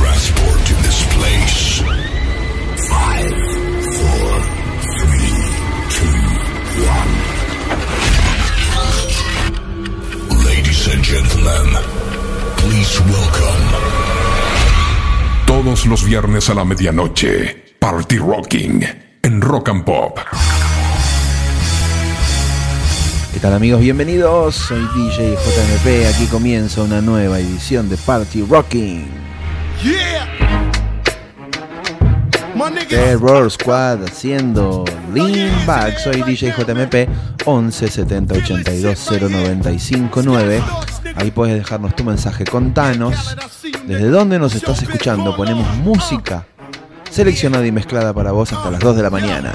transported to this place. Five, four, three, two, one. Ladies and gentlemen, please welcome. Todos los viernes a la medianoche, Party Rocking en Rock and Pop. ¿Qué tal amigos? Bienvenidos, soy DJ JMP, aquí comienza una nueva edición de Party Rocking. Terror Squad haciendo Lean Back, soy DJ JMP 11 70 82 095 9. Ahí puedes dejarnos tu mensaje, contanos desde dónde nos estás escuchando. Ponemos música seleccionada y mezclada para vos hasta las 2 de la mañana.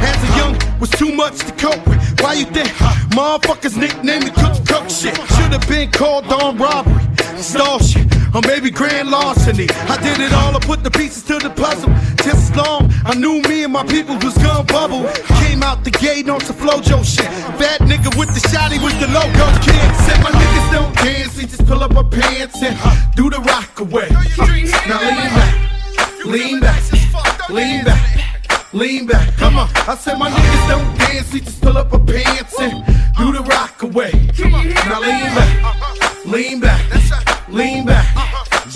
As a young, was too much to cope with. Why you think motherfuckers nicknamed me Cook Cook shit? Should've been called on robbery, stall shit, or maybe grand larceny. I did it all, I put the pieces to the puzzle. Just as long, I knew me and my people was gonna bubble. Came out the gate on some flojo shit. Fat nigga with the shotty was the logo kid. Said my niggas don't dance, they just pull up our pants and do the rock away. Now lean back, lean back, lean back. Lean back, come on. I said my niggas don't dance, we just pull up our pants and do the rock away. Now lean back, lean back, lean back,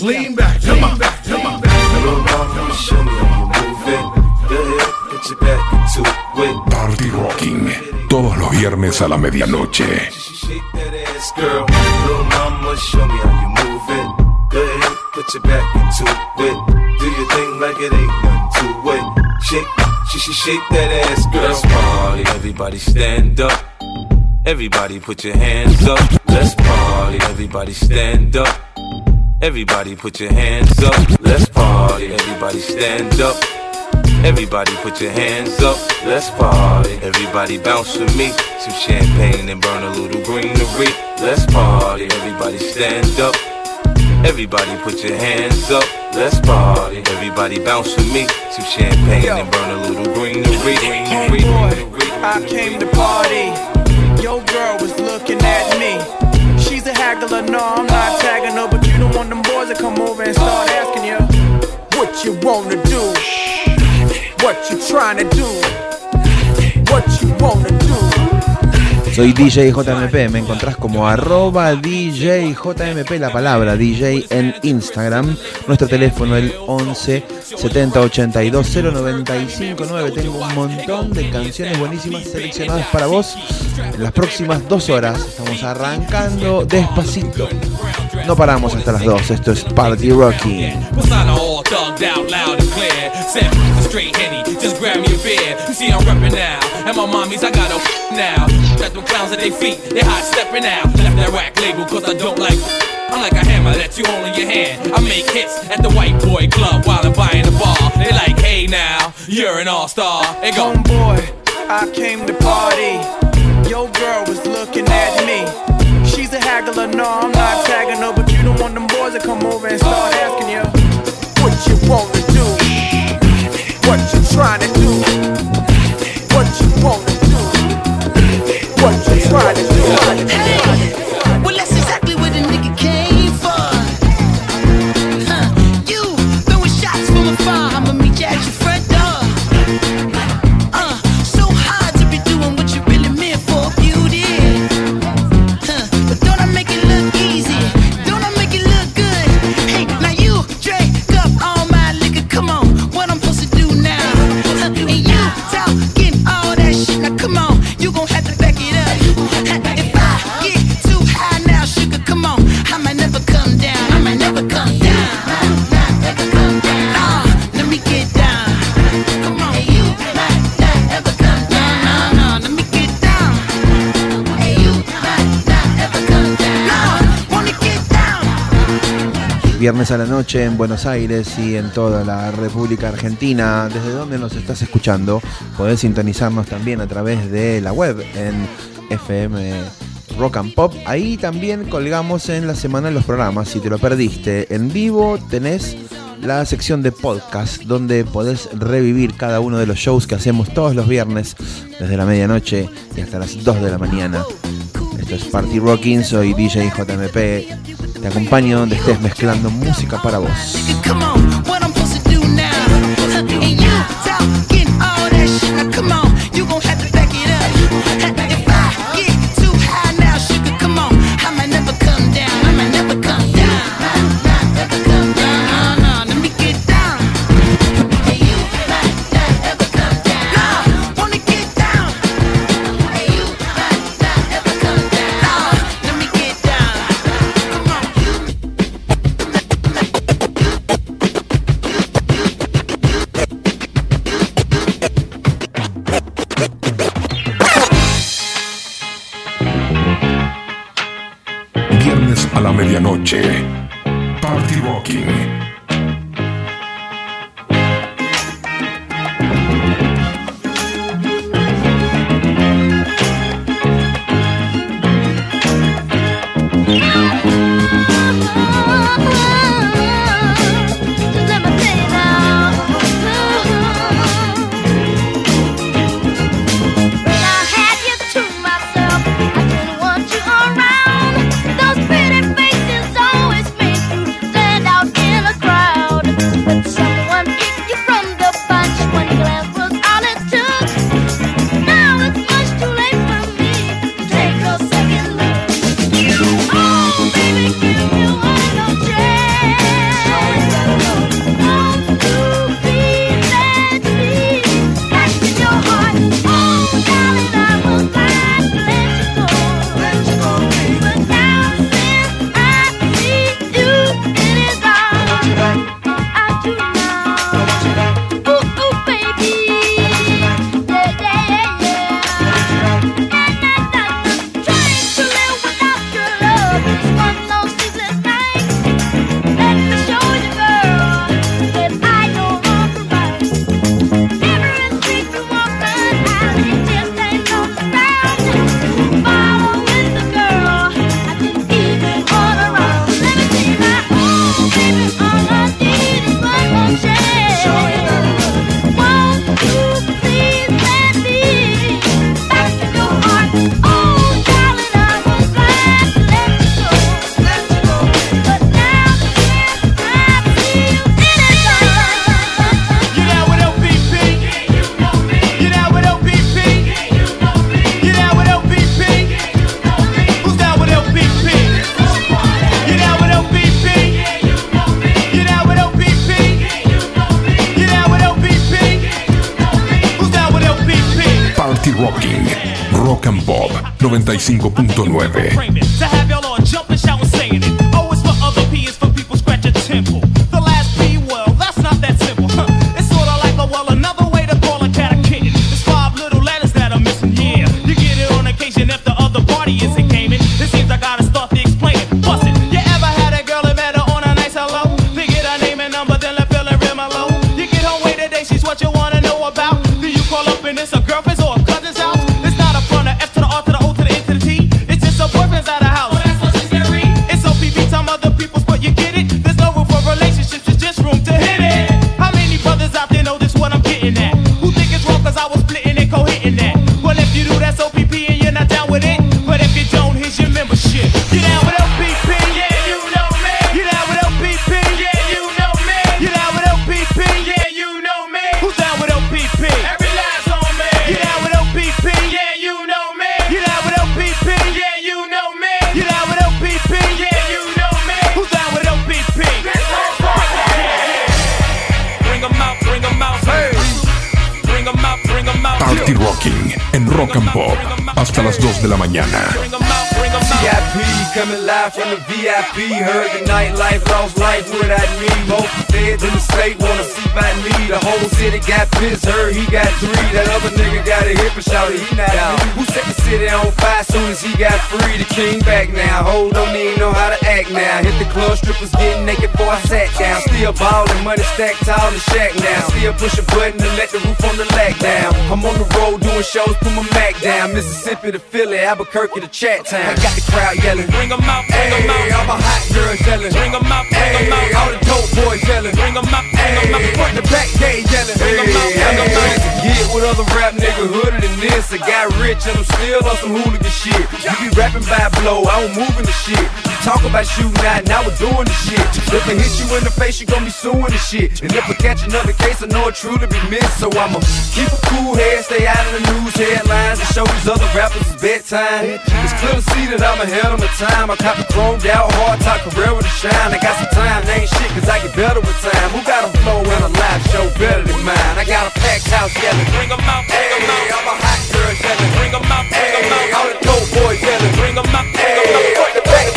lean back, come on, come on. Little mama, show me how you move it. Go ahead, put your back into it. Party Rocking, todos los viernes a la medianoche. Shake that ass, girl. Little mama, show me how you move it. Go ahead, put your back into it. Do your thing like it ain't nothing to it. Shake, she should shake that ass, girl. Let's party, everybody stand up. Everybody put your hands up. Let's party, everybody stand up. Everybody put your hands up. Let's party, everybody stand up. Everybody put your hands up. Let's party. Everybody bounce with me. Some champagne and burn a little greenery. Let's party. Everybody stand up. Everybody put your hands up. Let's party. Everybody bounce with me. Some champagne and burn a little greenery. greenery, greenery. I came to party. Your girl was looking at me. She's a haggler, no, I'm not tagging her, but you don't want them boys to come over and start asking you what you wanna do, what you trying to do, Soy DJ JMP, me encontrás como arroba DJ JMP, la palabra DJ en Instagram. Nuestro teléfono el 11 70 82 095 9. Tengo un montón de canciones buenísimas seleccionadas para vos. En las próximas dos horas estamos arrancando despacito. No paramos hasta las 2, esto es Party Rocking. Persona all thugged out loud and clear. Said "F- the straight henny, just grab me a beer. You see I'm reppin' now, and my mommies I got a now. Got them clowns at their feet, they hot stepping out. Left that rack label cause I don't like. I'm like a hammer that you hold in your hand. I make hits at the white boy club while I'm buying the bar. They like, hey now, you're an all star. They go, boy, I came to party. Your girl was looking at me. She's a haggler, no, I'm not tagging her, but you don't want them boys to come over and start asking you what you wanna do, what you trying to do, viernes a la noche en Buenos Aires y en toda la República Argentina. Desde donde nos estás escuchando, podés sintonizarnos también a través de la web en FM Rock and Pop. Ahí también colgamos en la semana los programas. Si te lo perdiste en vivo, tenés la sección de podcast donde podés revivir cada uno de los shows que hacemos todos los viernes desde la medianoche y hasta las 2 de la mañana. Esto es Party Rocking, soy DJ JMP te acompaño donde estés mezclando música para vos. 105.9. mañana. coming live from the VIP. Heard the nightlife, lost life, what I need. Most feds in the state wanna see my me. The whole city got pissed, heard he got three. That other nigga got a hip and shouted, he not out. Who set the city on fire soon as he got free? The king back now. Hold on, he ain't know how to act now. Hit the club, strippers getting naked before I sat down. Still ballin', money stacked tall in shack now. Still push a button to let the roof on the lack down. I'm on the road doing shows, put my Mac down. Mississippi to Philly, Albuquerque to Chat Town. I got the crowd yelling, Bring 'em out, bring 'em Hey, out. all my hot girls yelling. Bring 'em out, bring 'em Hey, out. all the dope boys yelling. Bring 'em out, bring 'em out. Front to back, they yelling. Bring 'em out, bring 'em out. Get with other rap nigga hooded than this. I got rich and I'm still on some hooligan shit. You be rapping by blow, I don't move in the shit. You talk about shooting out, now we're doing the shit. If I hit you in the face, you gon' be suing the shit. And if I catch another case, I know it truly be missed. So I'ma keep a cool head, stay out of the news headlines, and show these other rappers it's bedtime. It's clear to see that I'm ahead of my time. I cop the chromed out, hard top career with a shine. I got some time, ain't shit, cause I get better with time. Who got a flow and a live show better than mine? I got a packed house yelling. Bring 'em out, bring 'em Hey, out. I'm a hot girl yelling. Bring 'em out, bring 'em Hey, out. all the dope boys yelling. Bring 'em out, bring Hey, out. front to back,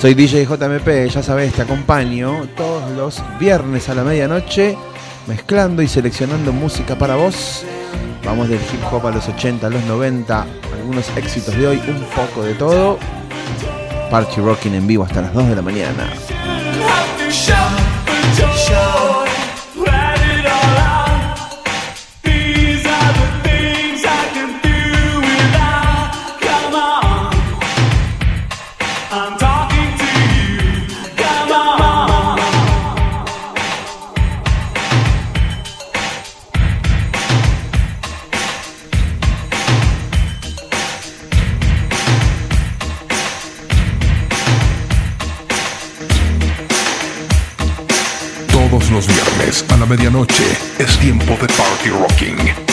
Soy DJ JMP, ya sabes, te acompaño todos los viernes a la medianoche mezclando y seleccionando música para vos. Vamos del hip hop a los 80, a los 90, algunos éxitos de hoy, un poco de todo. Party Rocking en vivo hasta las 2 de la mañana. La medianoche es tiempo de Party Rocking.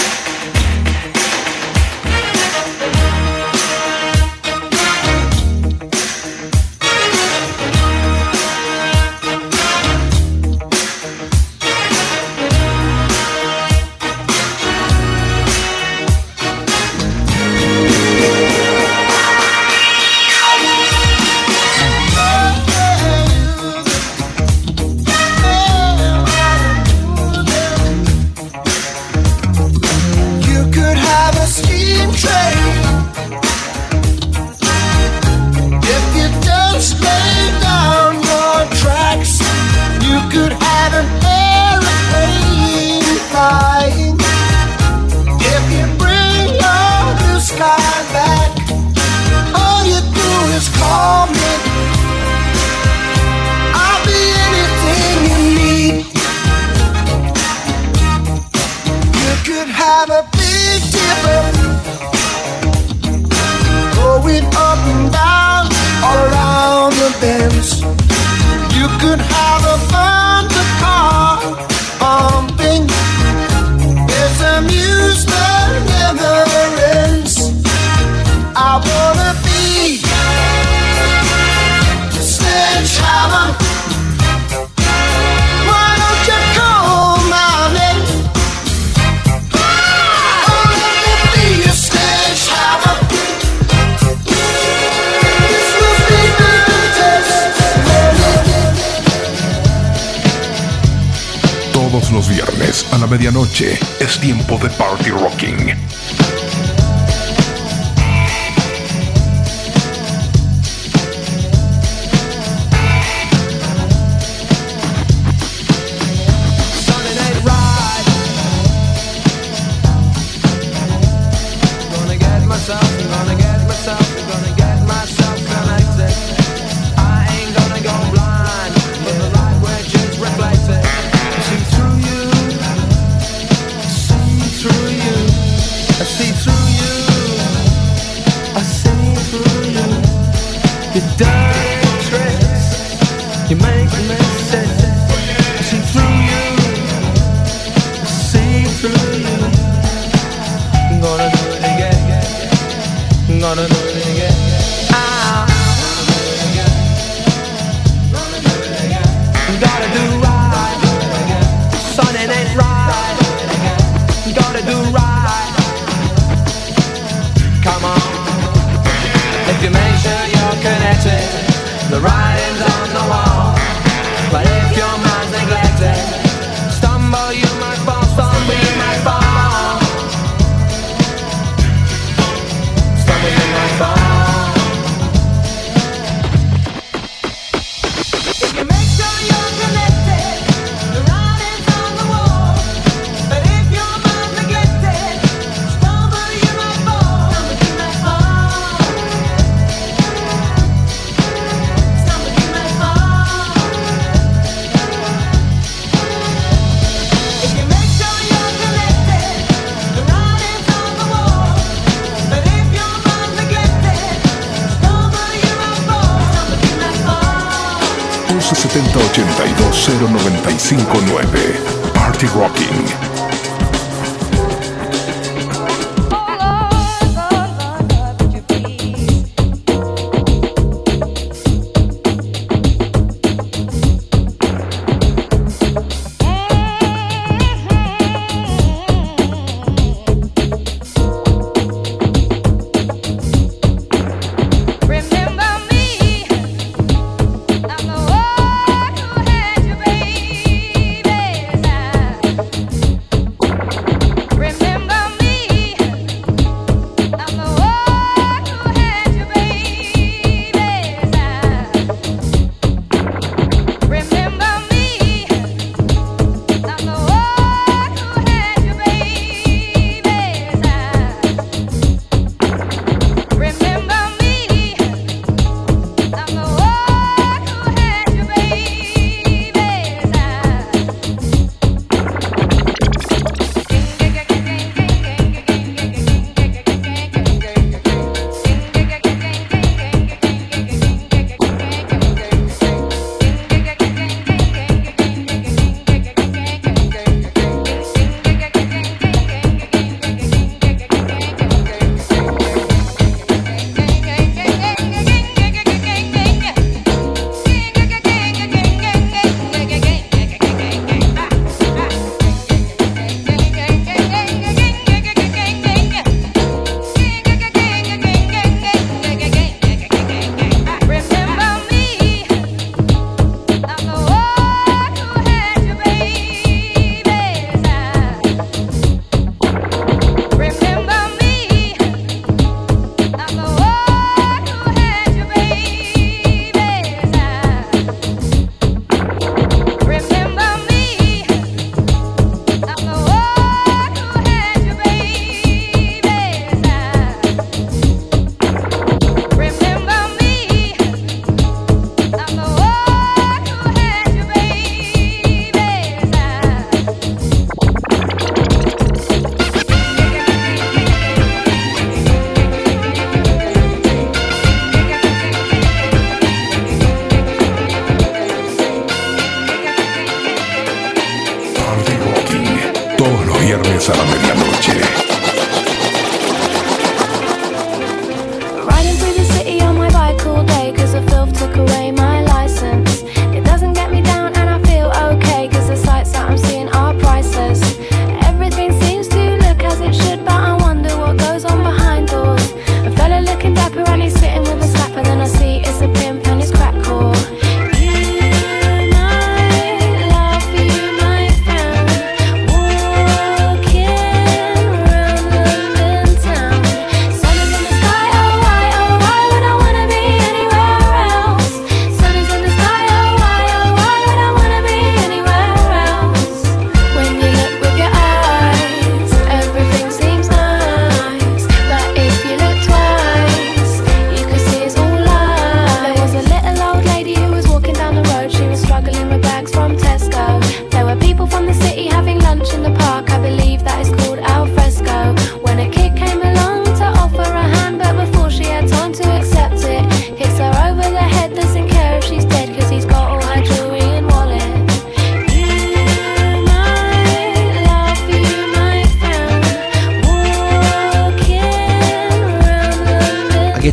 270 82095 9 Party Rocking.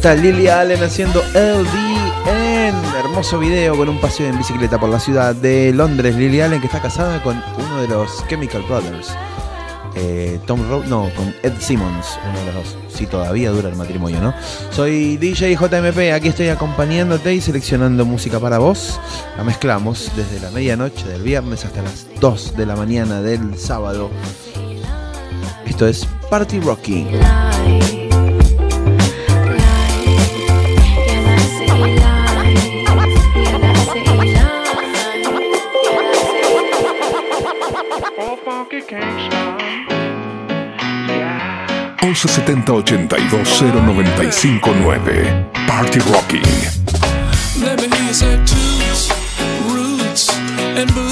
está Lily Allen haciendo LDN. Hermoso video con un paseo en bicicleta por la ciudad de Londres. Lily Allen que está casada con uno de los Chemical Brothers. Eh, Tom Rowe, no, con Ed Simmons, uno de los dos. Si todavía dura el matrimonio, ¿no? Soy DJ JMP, aquí estoy acompañándote y seleccionando música para vos. La mezclamos desde la medianoche del viernes hasta las 2 de la mañana del sábado. Esto es Party Rocking. 1170-820959 Party Rocking. Let me hear you roots, and blues.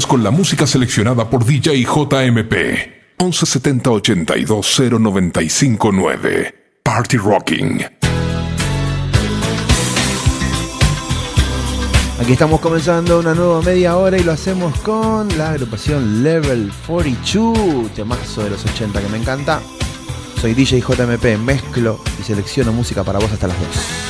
con la música seleccionada por DJ JMP. 1170 82 0959. Party Rocking. Aquí estamos comenzando una nueva media hora y lo hacemos con la agrupación Level 42, temazo de los 80 que me encanta. Soy DJ JMP, mezclo y selecciono música para vos hasta las 2.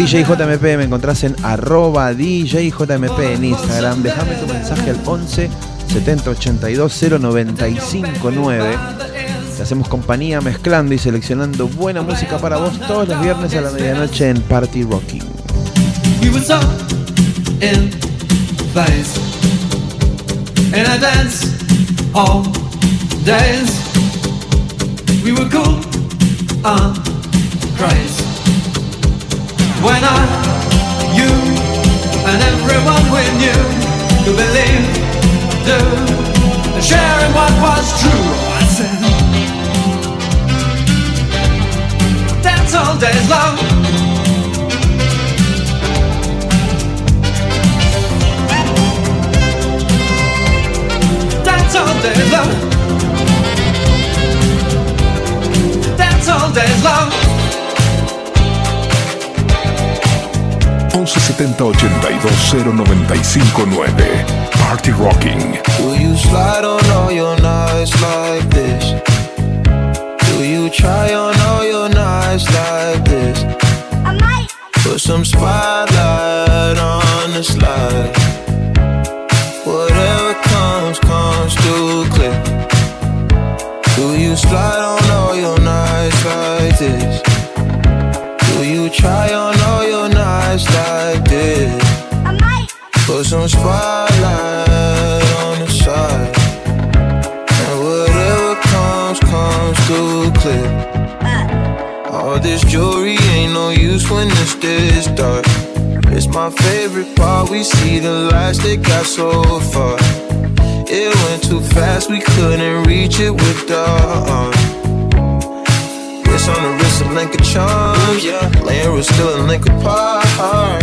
By Soy the DJ hand. JMP, me encontrás en arroba DJJMP en Instagram. Déjame tu mensaje al 11 70 82 095 9. Te hacemos compañía mezclando y seleccionando buena música para vos todos los viernes a la medianoche en Party Rocking. We were so in phase When I, you, and everyone we knew could believe, do, and in what was true. I said, dance all days long. Dance all day long. Dance all day long. 1170 82 095 9. Party Rocking. Do you slide on all your nights like this? Do you try on all your nights like this? I might. Put some spotlight on the slide. Some spotlight on the side. And whatever comes, comes through clear. All this jewelry ain't no use when it's this dark. It's my favorite part. We see the lights that got so far. It went too fast, we couldn't reach it with the arm. Wrist on the wrist, a link of charms. Yeah, laying was still a link apart.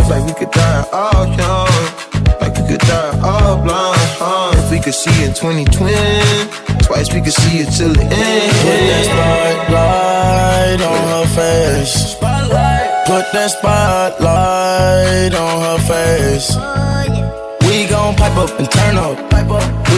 Like we could die all young. Could die all blind. Huh? If we could see in 2020, twice we could see it till the end. Put that spotlight on her face. Put that spotlight on her face. We gon' pipe up and turn up.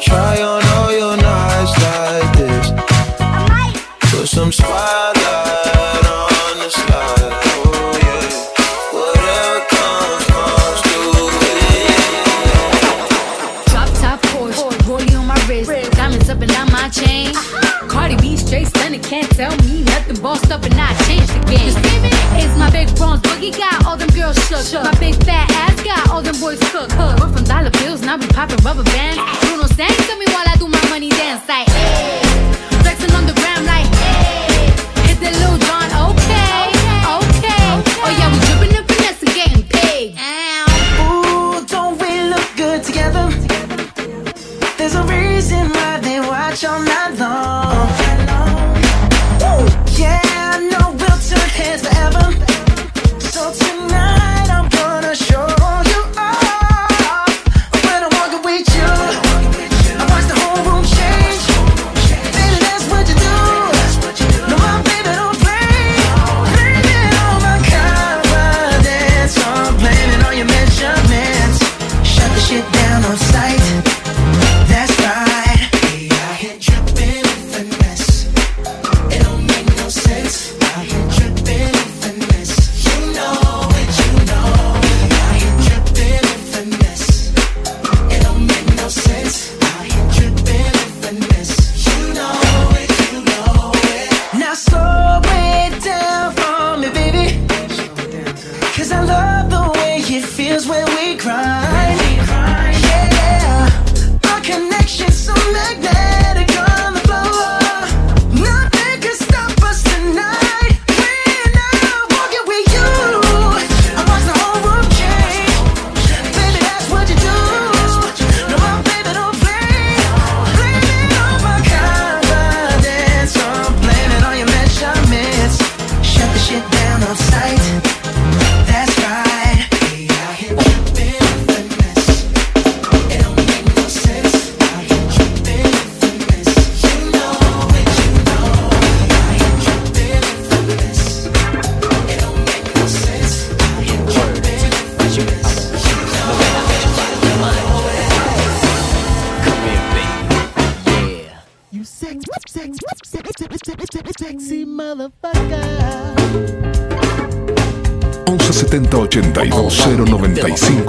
Try on all your nights like this? Put some spotlight on the slide. Oh. Whatever comes, comes through. Drop top Porsche, rollie on my wrist, diamonds up and down my chain. Cardi B straight stunning, can't tell me nothing. Bossed up and I changed the game. It's my big bronze boogie got all them girls shook. My big fat ass got all them boys cooked. We're from dollar bills, now we popping rubber bands. Sang to me while I do my money dance like. Hey. Flexing on the gram like. Hey. Hit the Lil Jon, okay, okay. Oh yeah, we dripping and finesse and getting paid. Ooh, don't we look good together? There's a reason why they watch all night long. Ooh, yeah, I know we'll turn heads forever. So tonight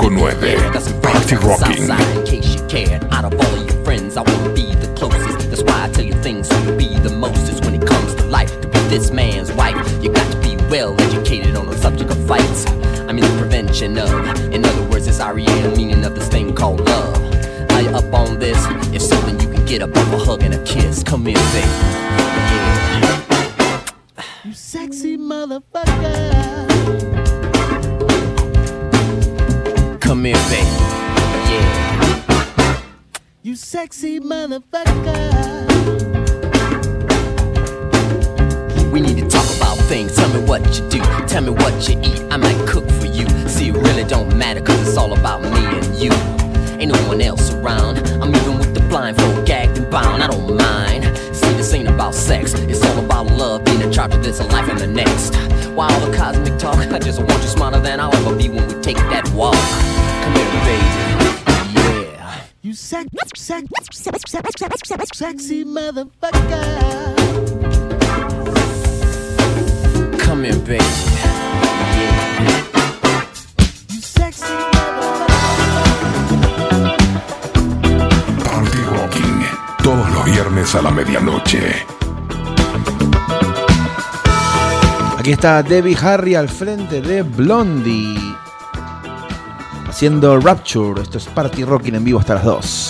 0959 Party Rocking. Motherfucker. Come here, baby. You sexy Party Rocking. Todos los viernes a la medianoche. Aquí está Debbie Harry al frente de Blondie. Haciendo Rapture. Esto es Party Rocking en vivo hasta las 2.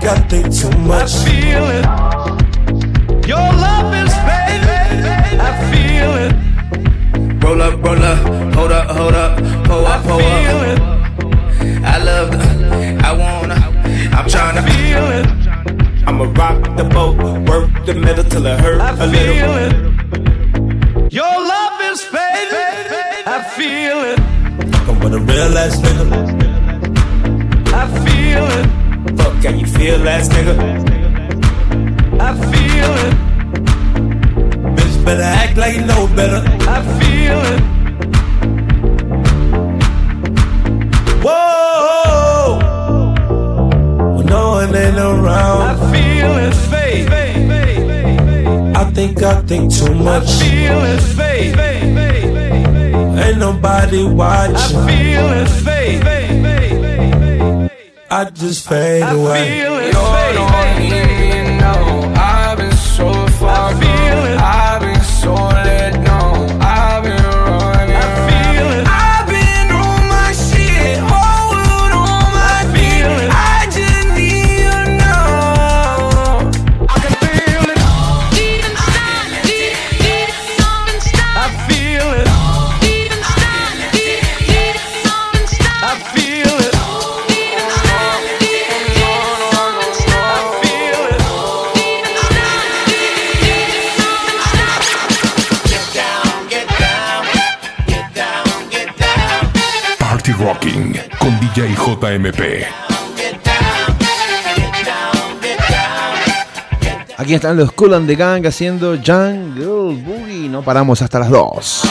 got they too much. I feel it. Your love is fading. I feel it. Roll up, roll up, hold up, hold up, pull up, pull up. I feel it. I love the, I wanna, I'm tryna feel it. I'ma rock the boat, work the middle till it hurt I a little. I it. Your love is fading. I feel it. Fuckin' with a real ass nigga. I feel it. Can you feel that, nigga? I feel it. Bitch, better act like you know better. I feel it. Whoa. When no one ain't around. I feel it, babe. I think I think too much. I feel it, babe. Ain't nobody watching. I feel it, babe. I just fade away. JMP. Aquí están los Cool and the Gang haciendo Jungle Boogie. No paramos hasta las 2.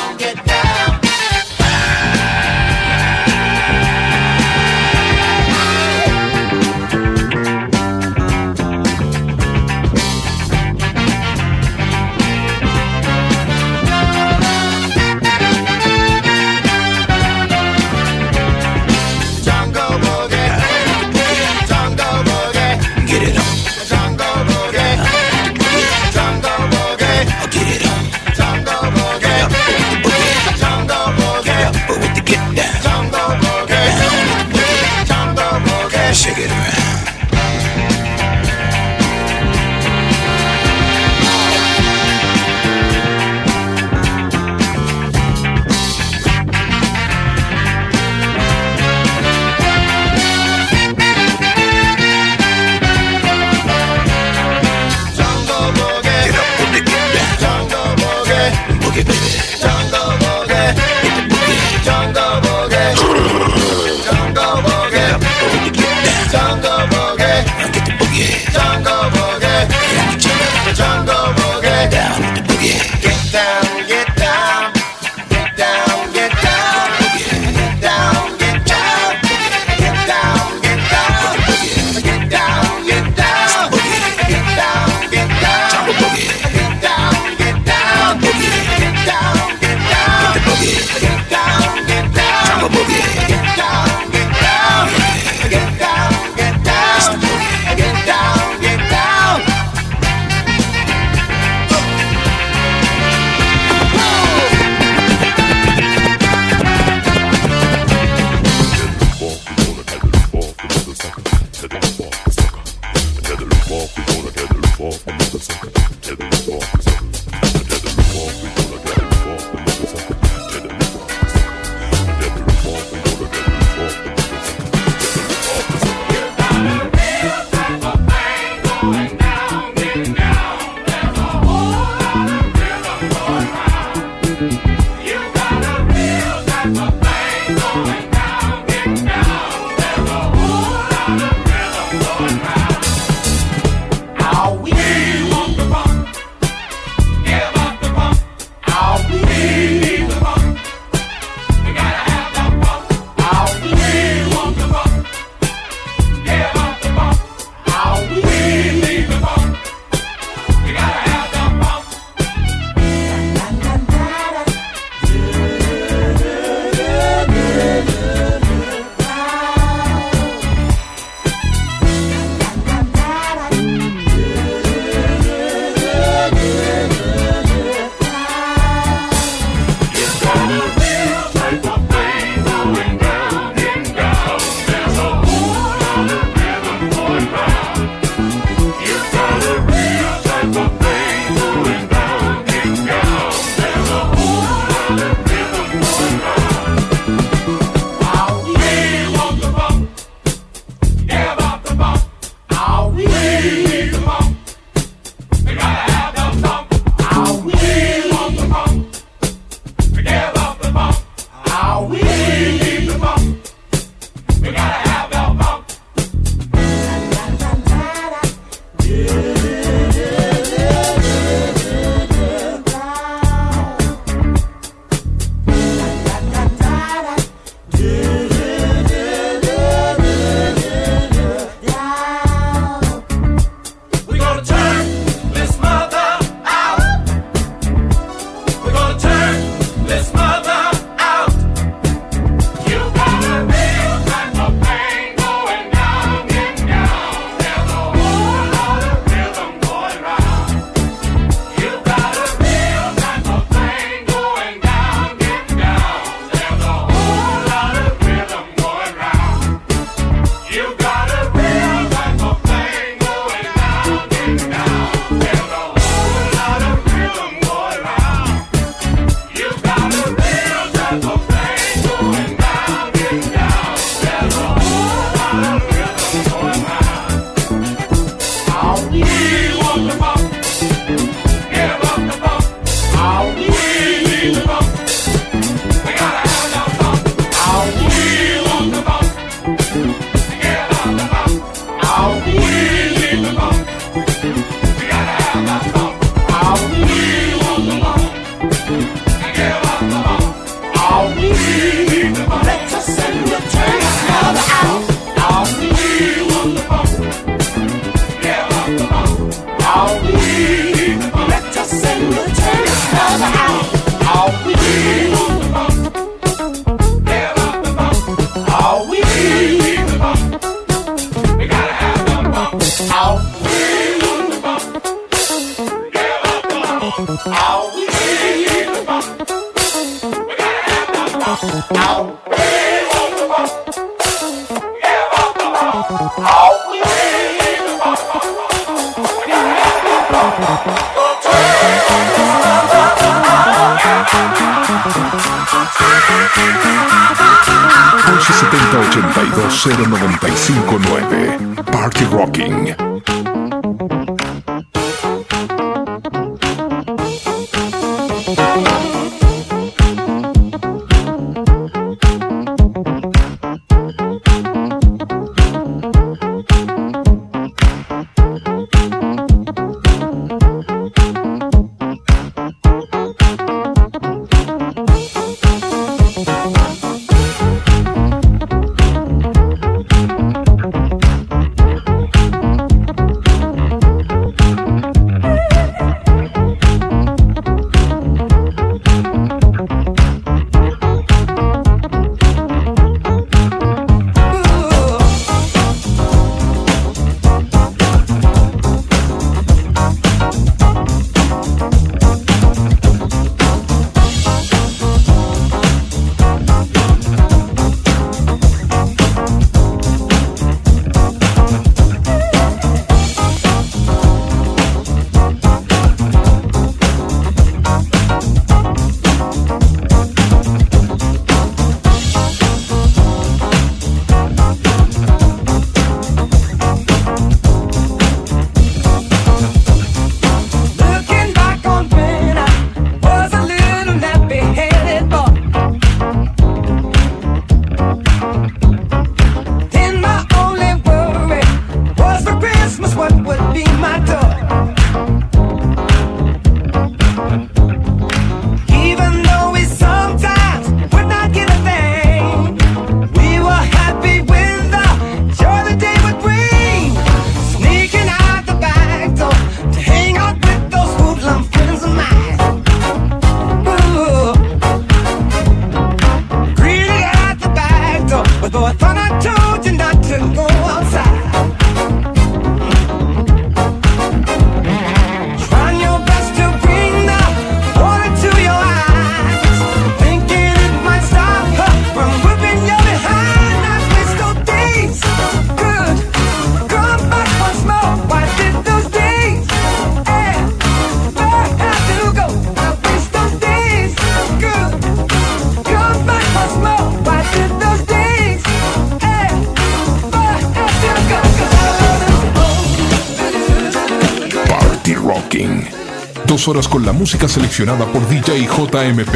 Horas con la música seleccionada por DJ JMP.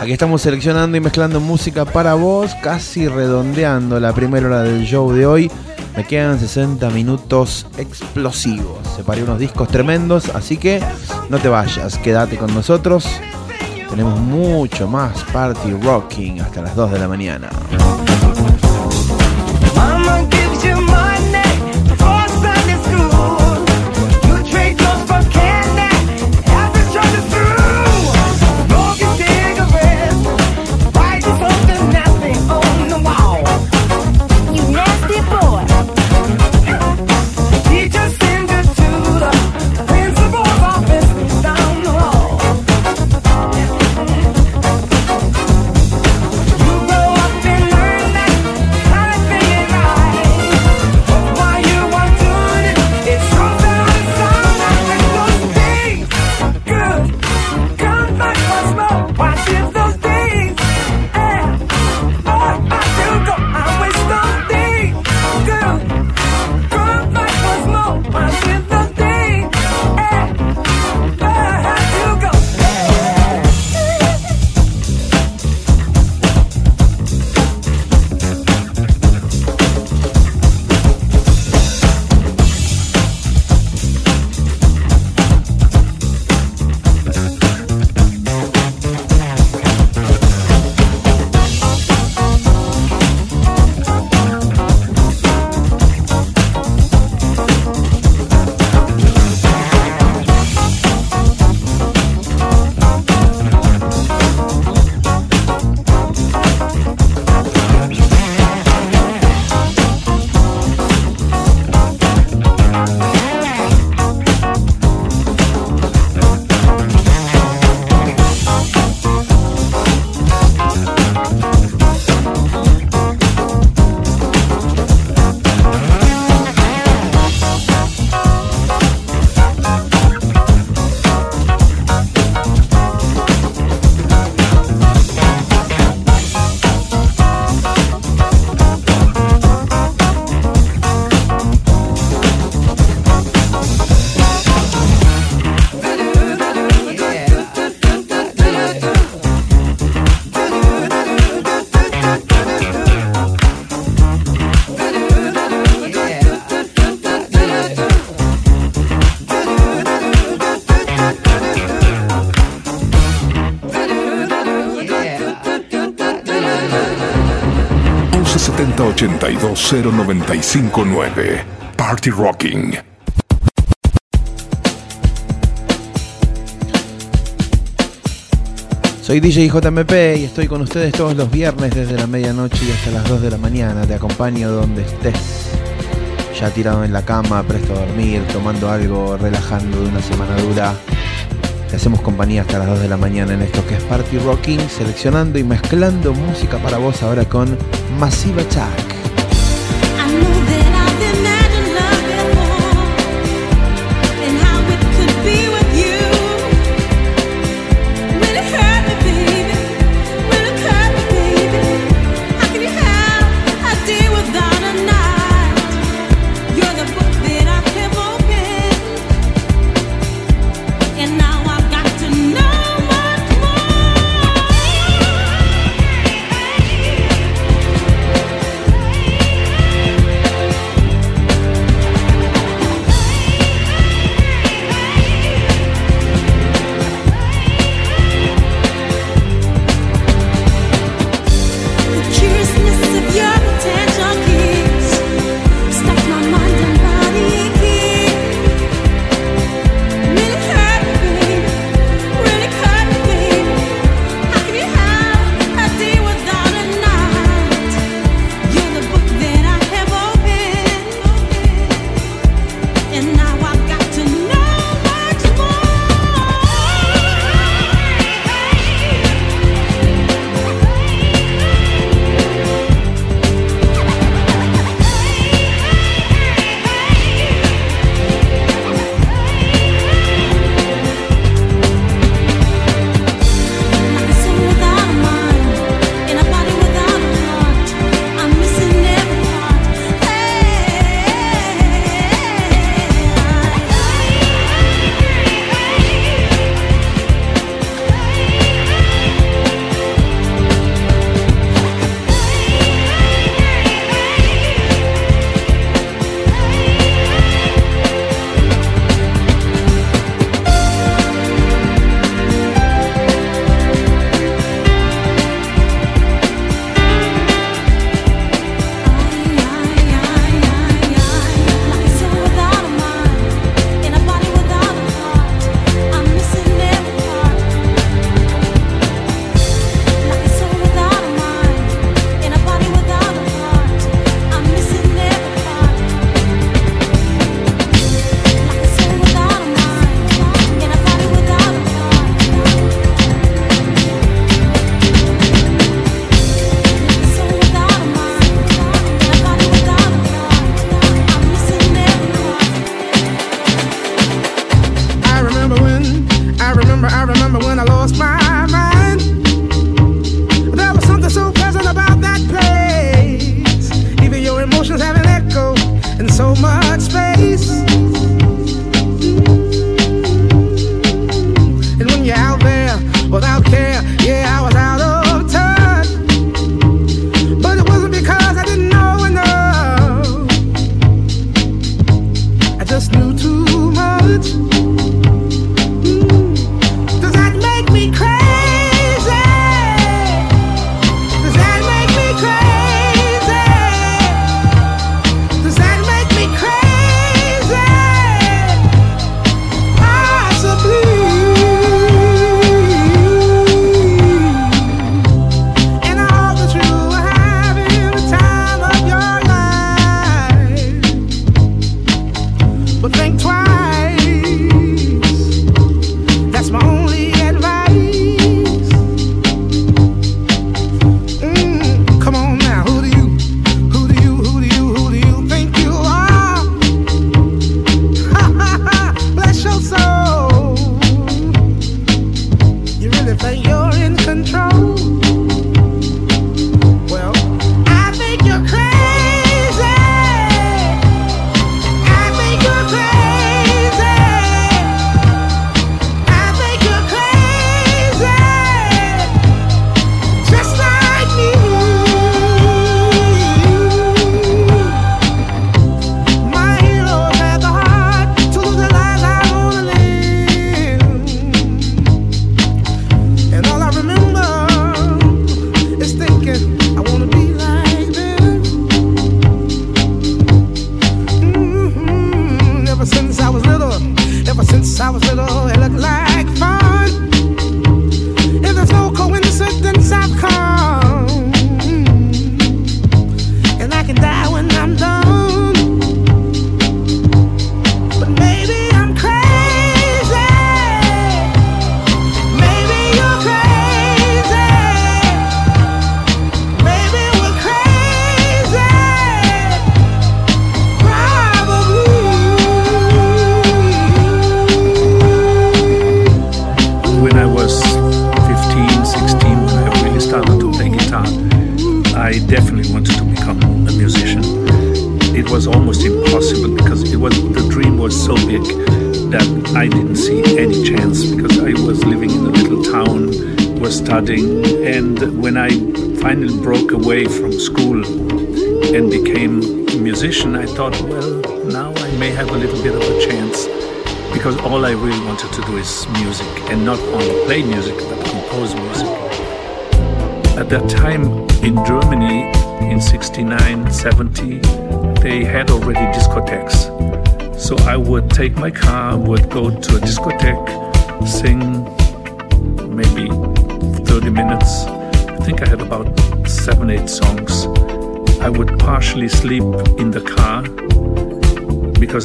Aquí estamos seleccionando y mezclando música para vos, casi redondeando la primera hora del show de hoy. Me quedan 60 minutos explosivos. Separé unos discos tremendos, así que no te vayas, quédate con nosotros. Tenemos mucho más party rocking hasta las 2 de la mañana. 82 0959. Party Rocking. Soy DJ JMP y estoy con ustedes todos los viernes desde la medianoche y hasta las 2 de la mañana. Te acompaño donde estés. Ya tirado en la cama, presto a dormir, tomando algo, relajando de una semana dura. Te hacemos compañía hasta las 2 de la mañana en esto que es Party Rocking, seleccionando y mezclando música para vos ahora con Massive Attack.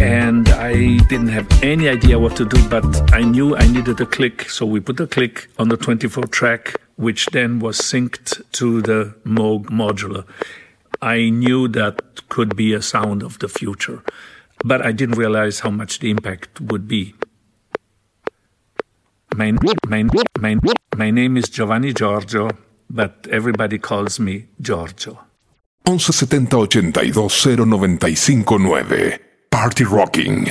and I didn't have any idea what to do, but I knew I needed a click, so we put a click on the 24 track, which then was synced to the Moog modular. I knew that could be a sound of the future, but I didn't realize how much the impact would be. My, my, my, my name is Giovanni Giorgio, but everybody calls me Giorgio. 1170 820 nine. Party Rocking.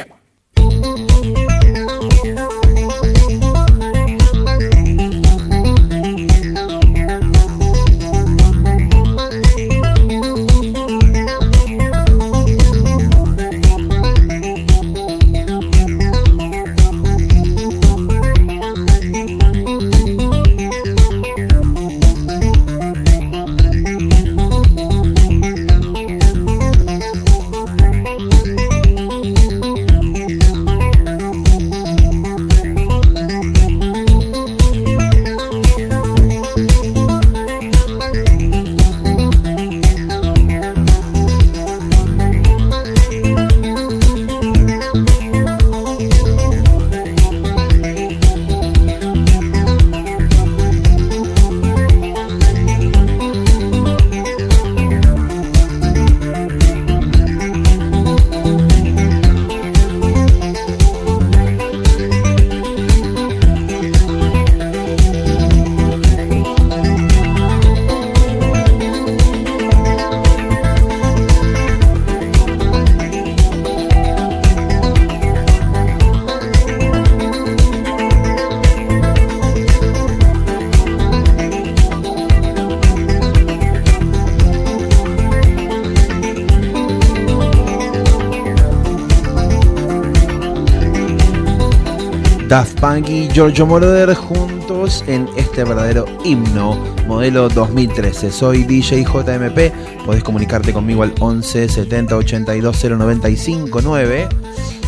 Daft Punk y Giorgio Moroder juntos en este verdadero himno modelo 2013. Soy DJ JMP, podés comunicarte conmigo al 11 70 82 095 9.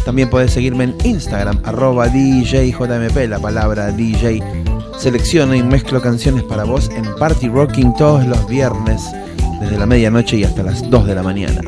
También podés seguirme en Instagram, arroba DJJMP, la palabra DJ. Selecciono y mezclo canciones para vos en Party Rocking todos los viernes, desde la medianoche y hasta las 2 de la mañana.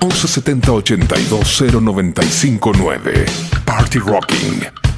1170 820 959 Party Rocking.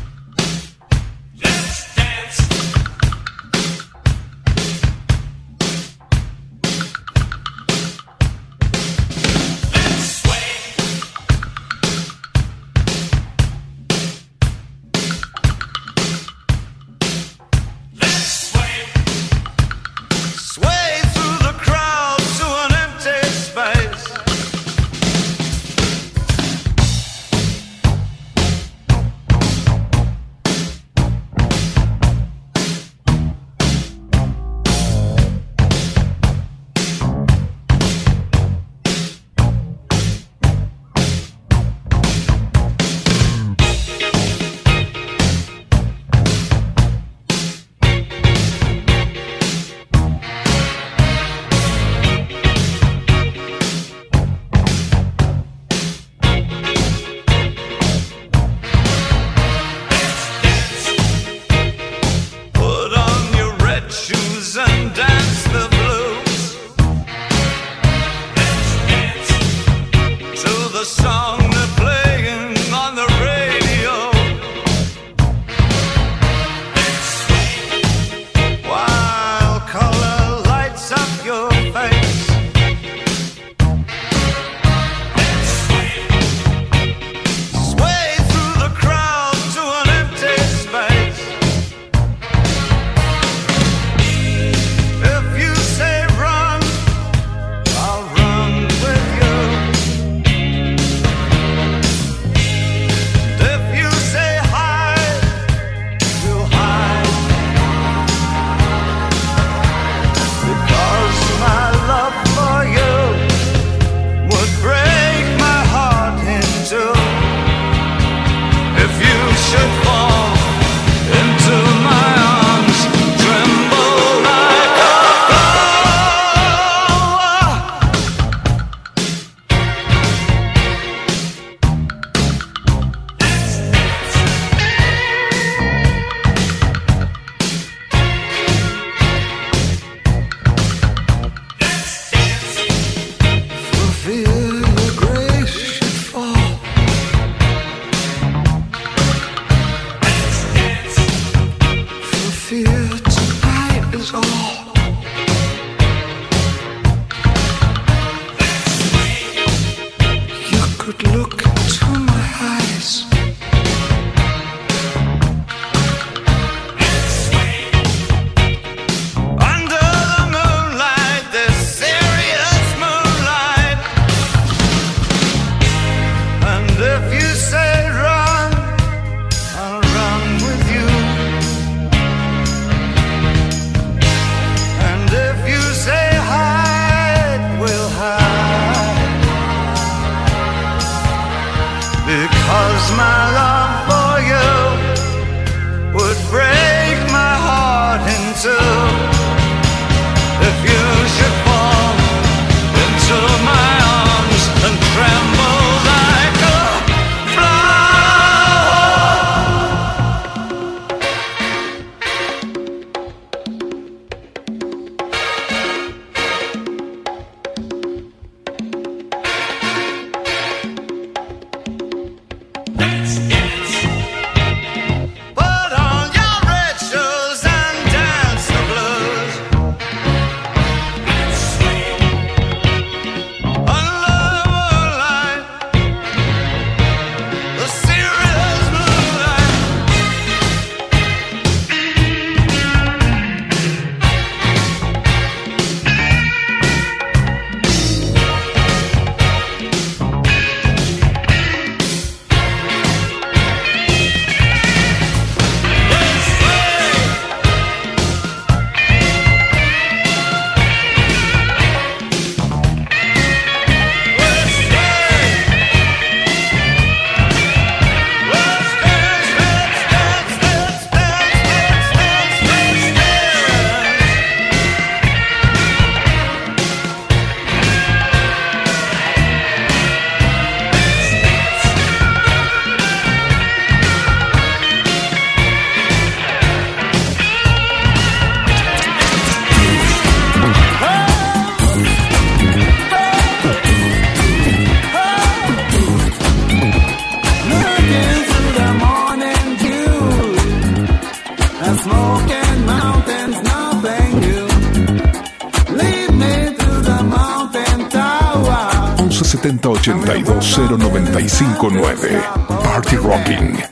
82095-9. Party Rocking.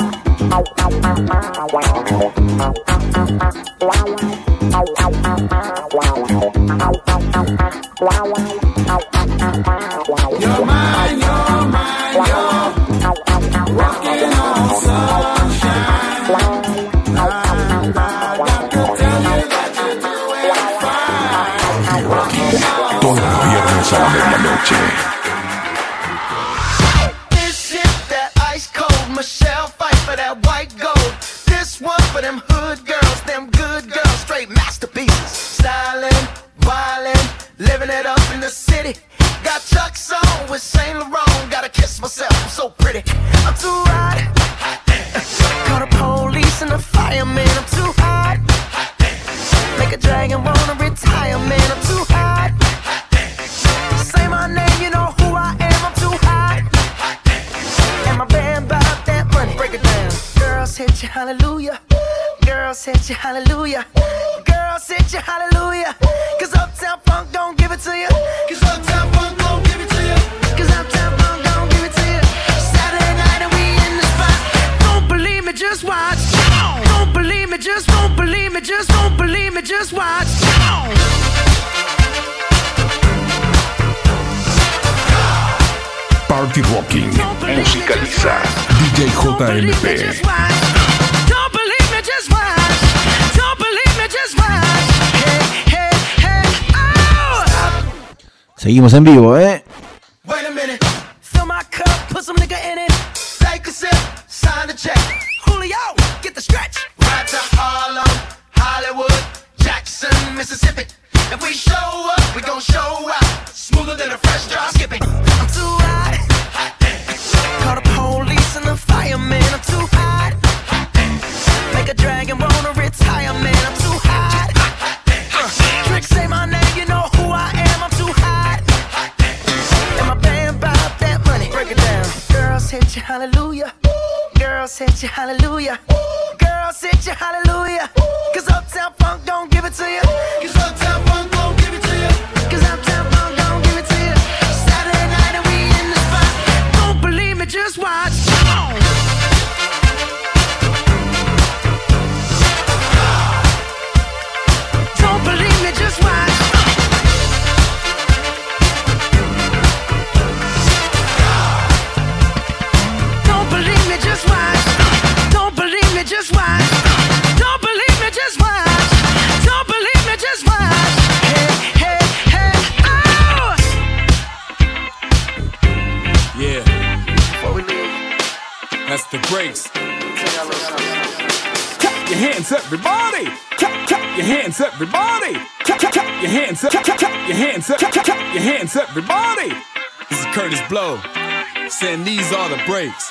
en vivo, ¿eh?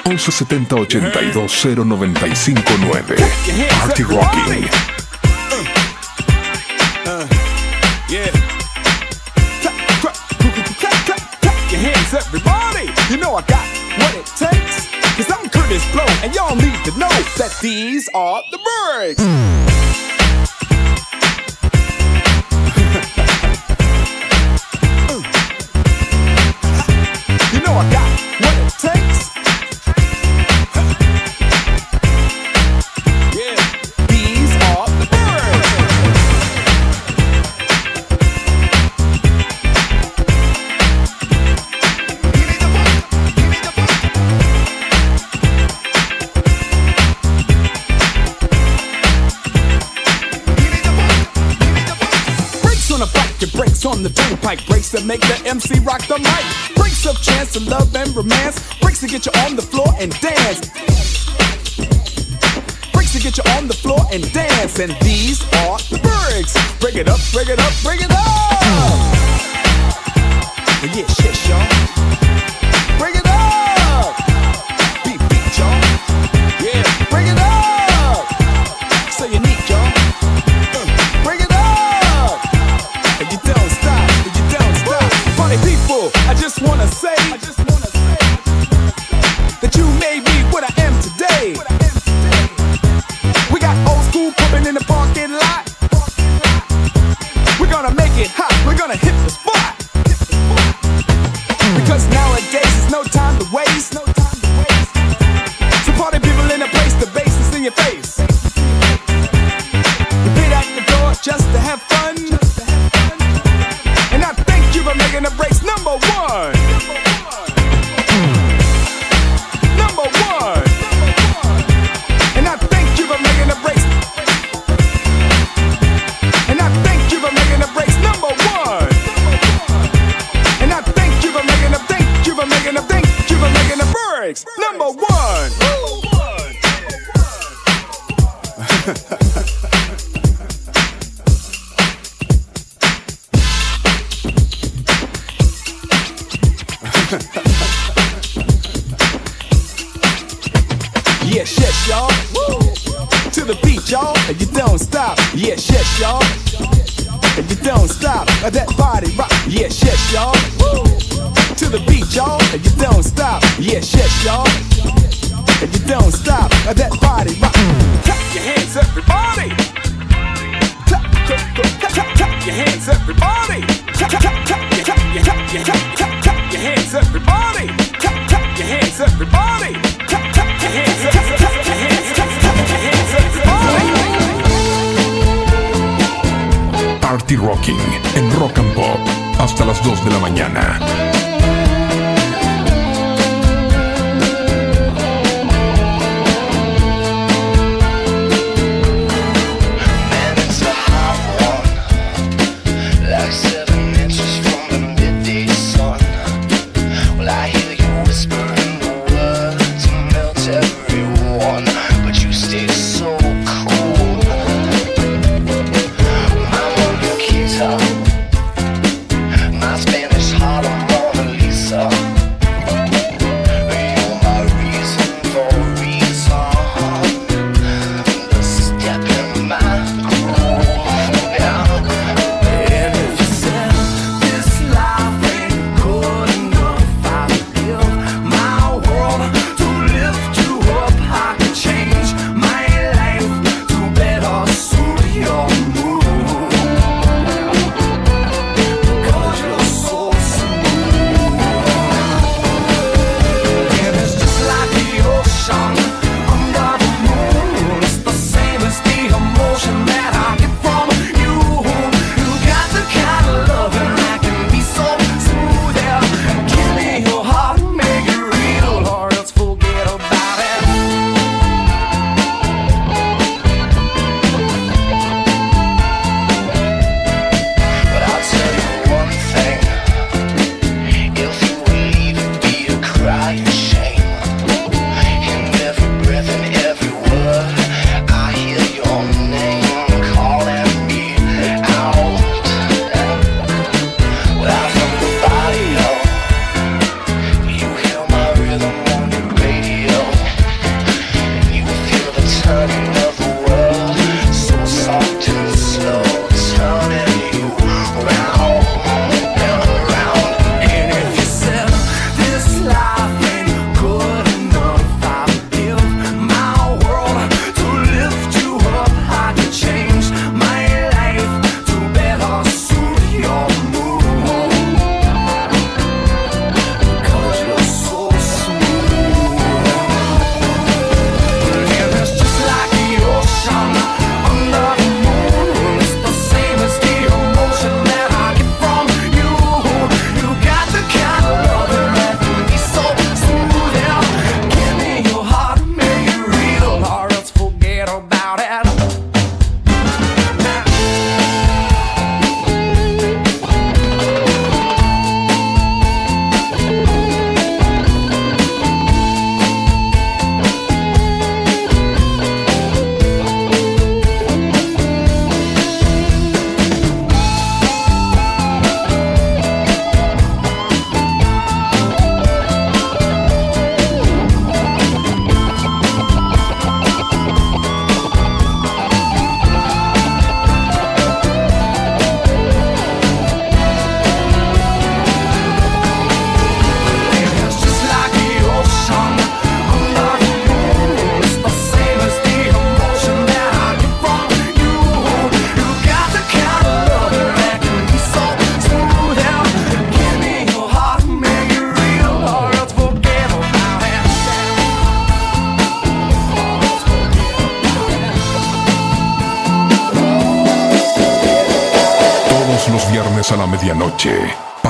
1170-820-959 Party Rocking. Everybody, you know I got what it takes. Cause I'm Kurtis Blow, and y'all need to know that these are the birds. Mm. breaks that make the MC rock the mic. Breaks of chance to love and romance. Breaks to get you on the floor and dance. Breaks to get you on the floor and dance. And these are the breaks. Break it up, break it up, break it up. Yeah, yes, y'all.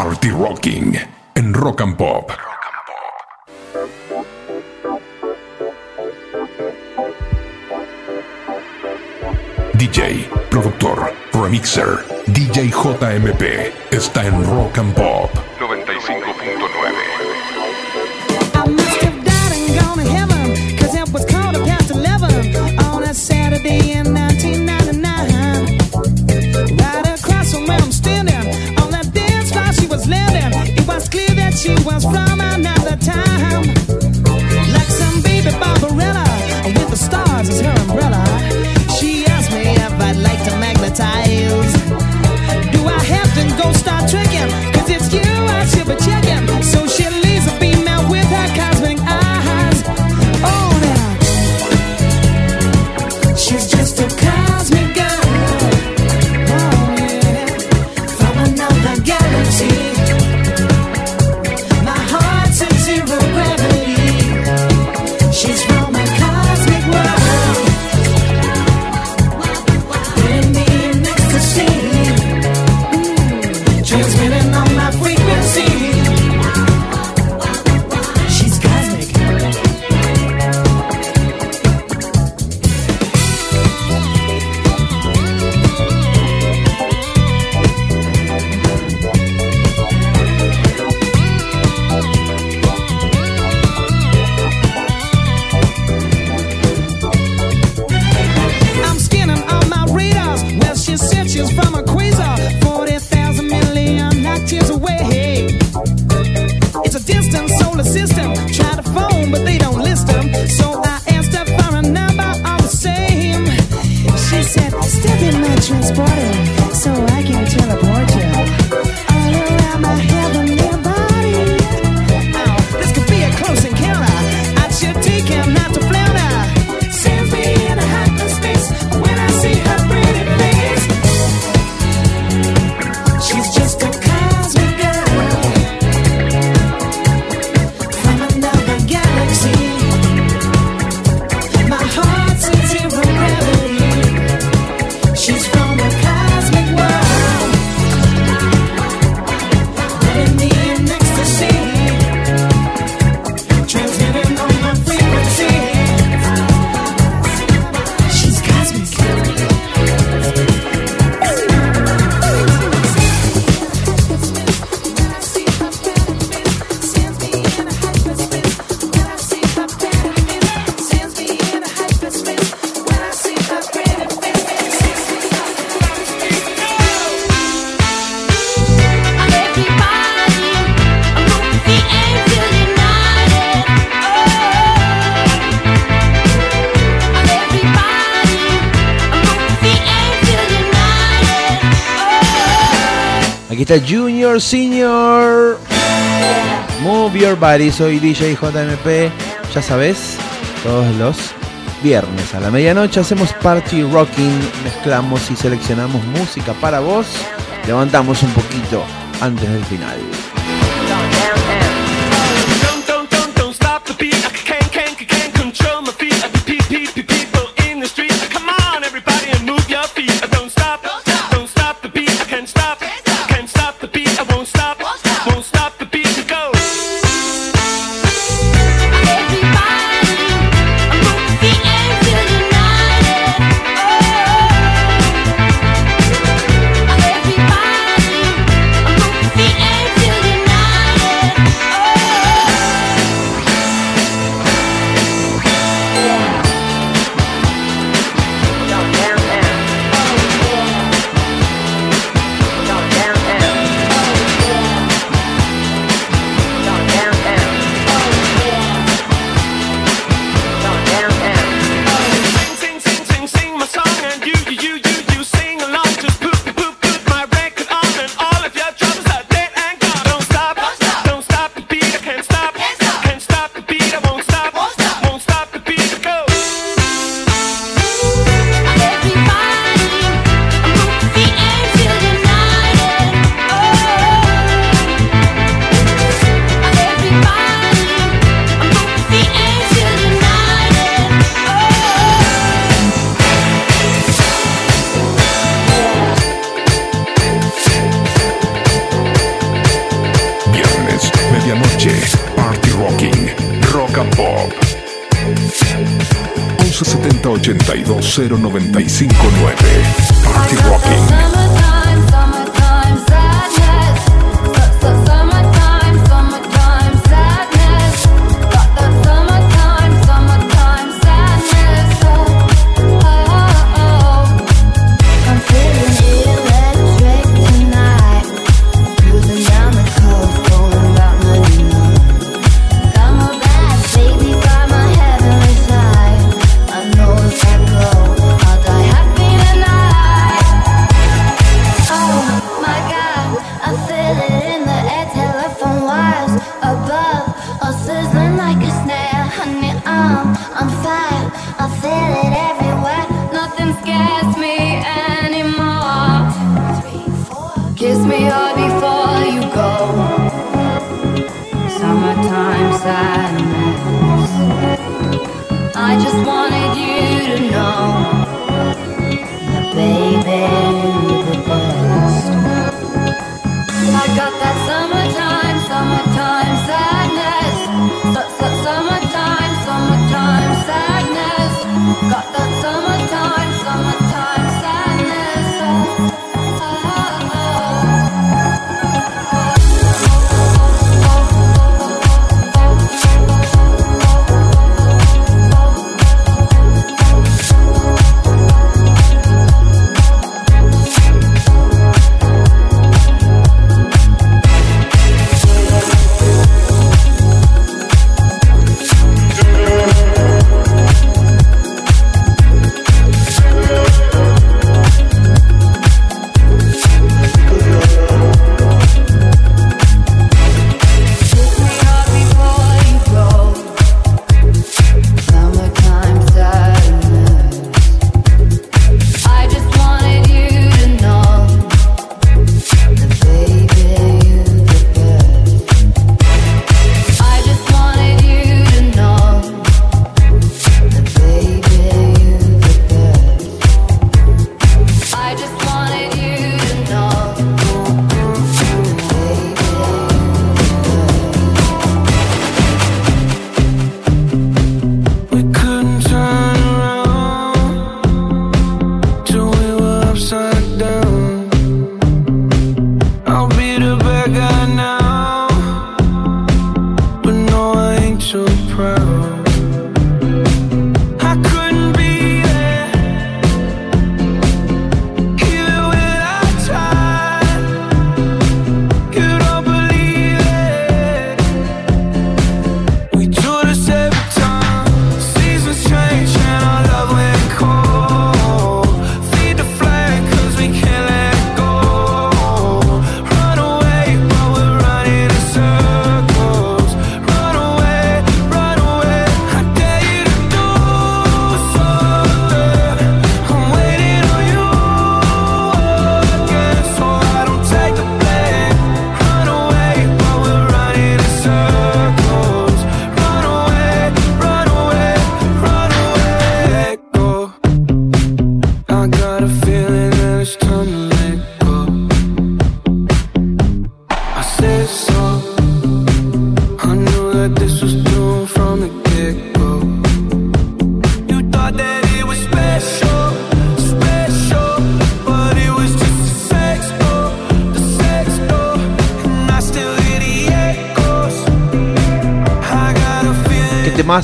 Party Rocking en Rock and Pop. DJ, productor, remixer, DJ JMP está en Rock and Pop. from Carlos Senior. Move Your Body, soy DJ JMP. Ya sabes, todos los viernes a la medianoche hacemos party rocking, mezclamos y seleccionamos música para vos. Levantamos un poquito antes del final.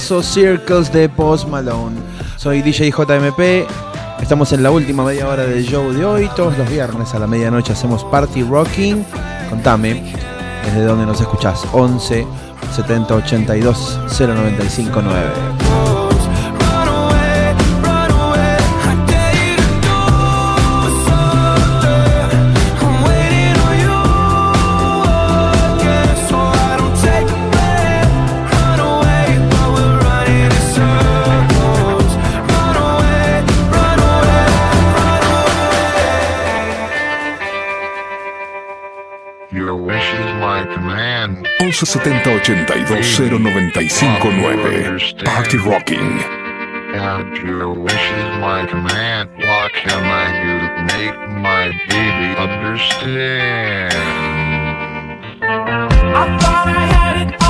temazo Circles de Post Malone. Soy DJ JMP. Estamos en la última media hora del show de hoy. Todos los viernes a la medianoche hacemos Party Rocking. Contame desde dónde nos escuchás. 11 70 82 095 9. 670-82095-9 Party Rocking. And your wishes my command. What can I do to make my baby understand? I thought I had it.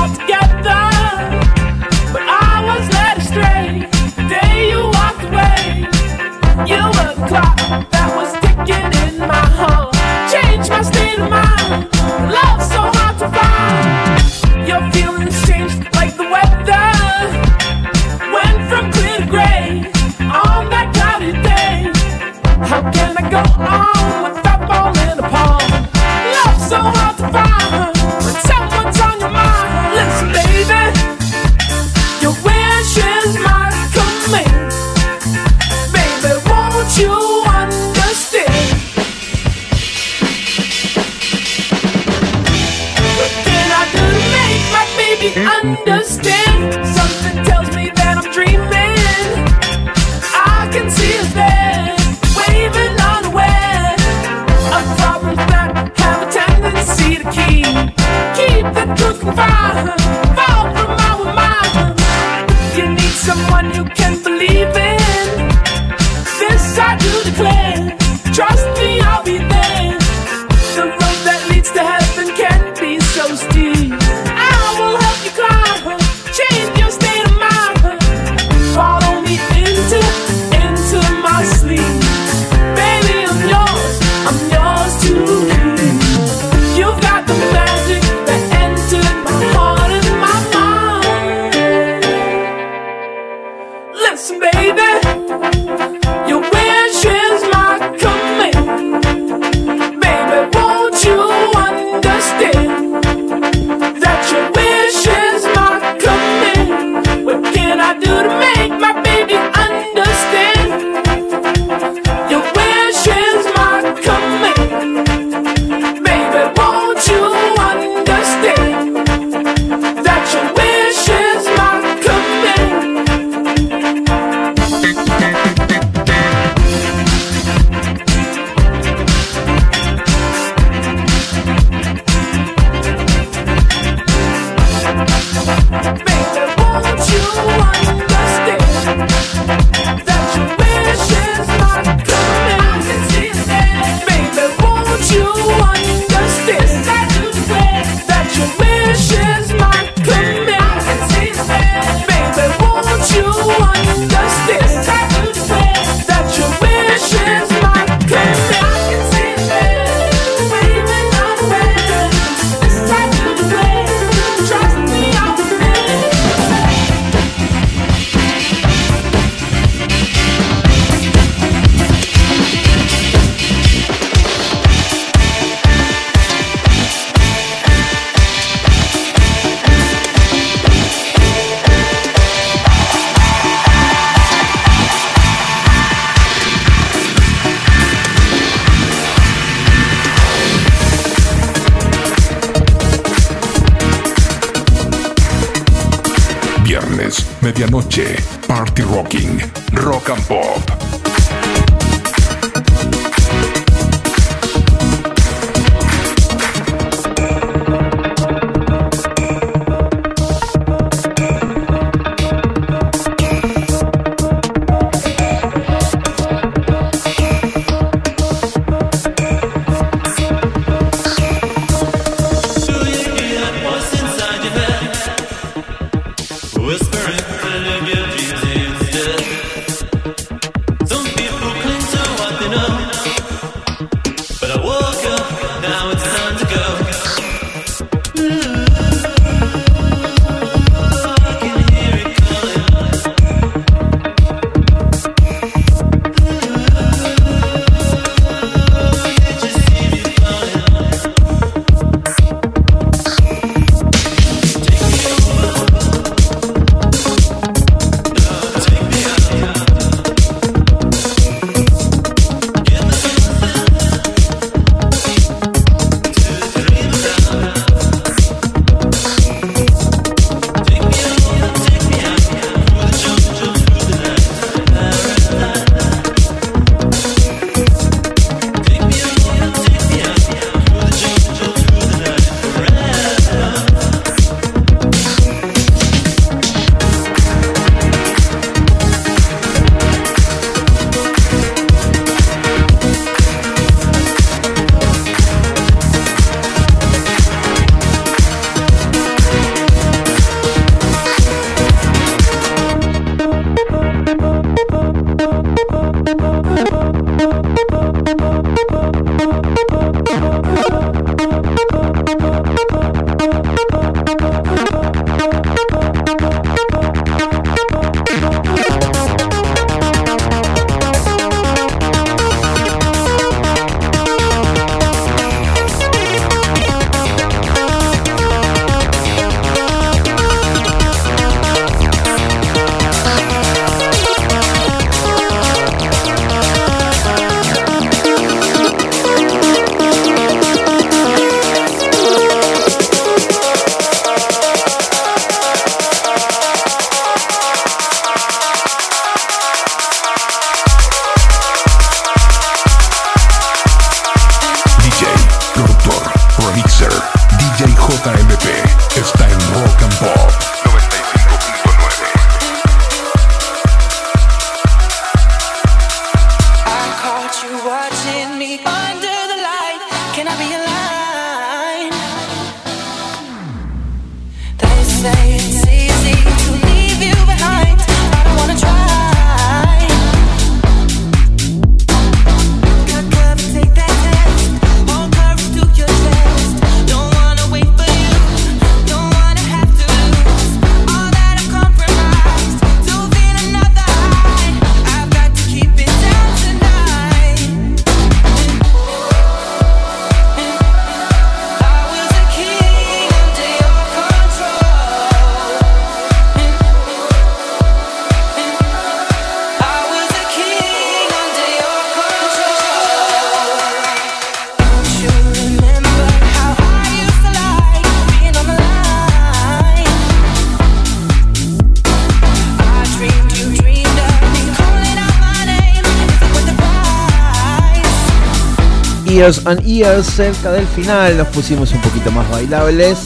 Years and Years, cerca del final, nos pusimos un poquito más bailables.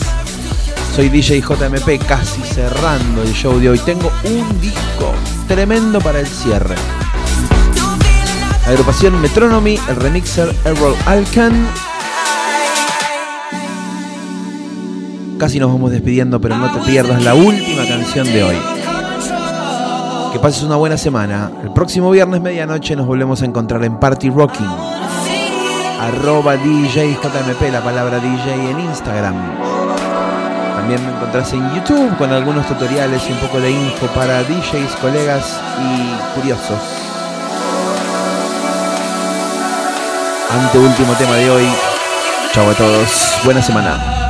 Soy DJ JMP, casi cerrando el show de hoy. Tengo un disco tremendo para el cierre. Agrupación Metronomy, el remixer Errol Alkan. Casi nos vamos despidiendo, pero no te pierdas la última canción de hoy. Que pases una buena semana. El próximo viernes medianoche nos volvemos a encontrar en Party Rocking. Arroba DJJMP, la palabra DJ en Instagram. También me encontrás en YouTube con algunos tutoriales y un poco de info para DJs, colegas y curiosos. Ante último tema de hoy. Chau a todos. Buena semana.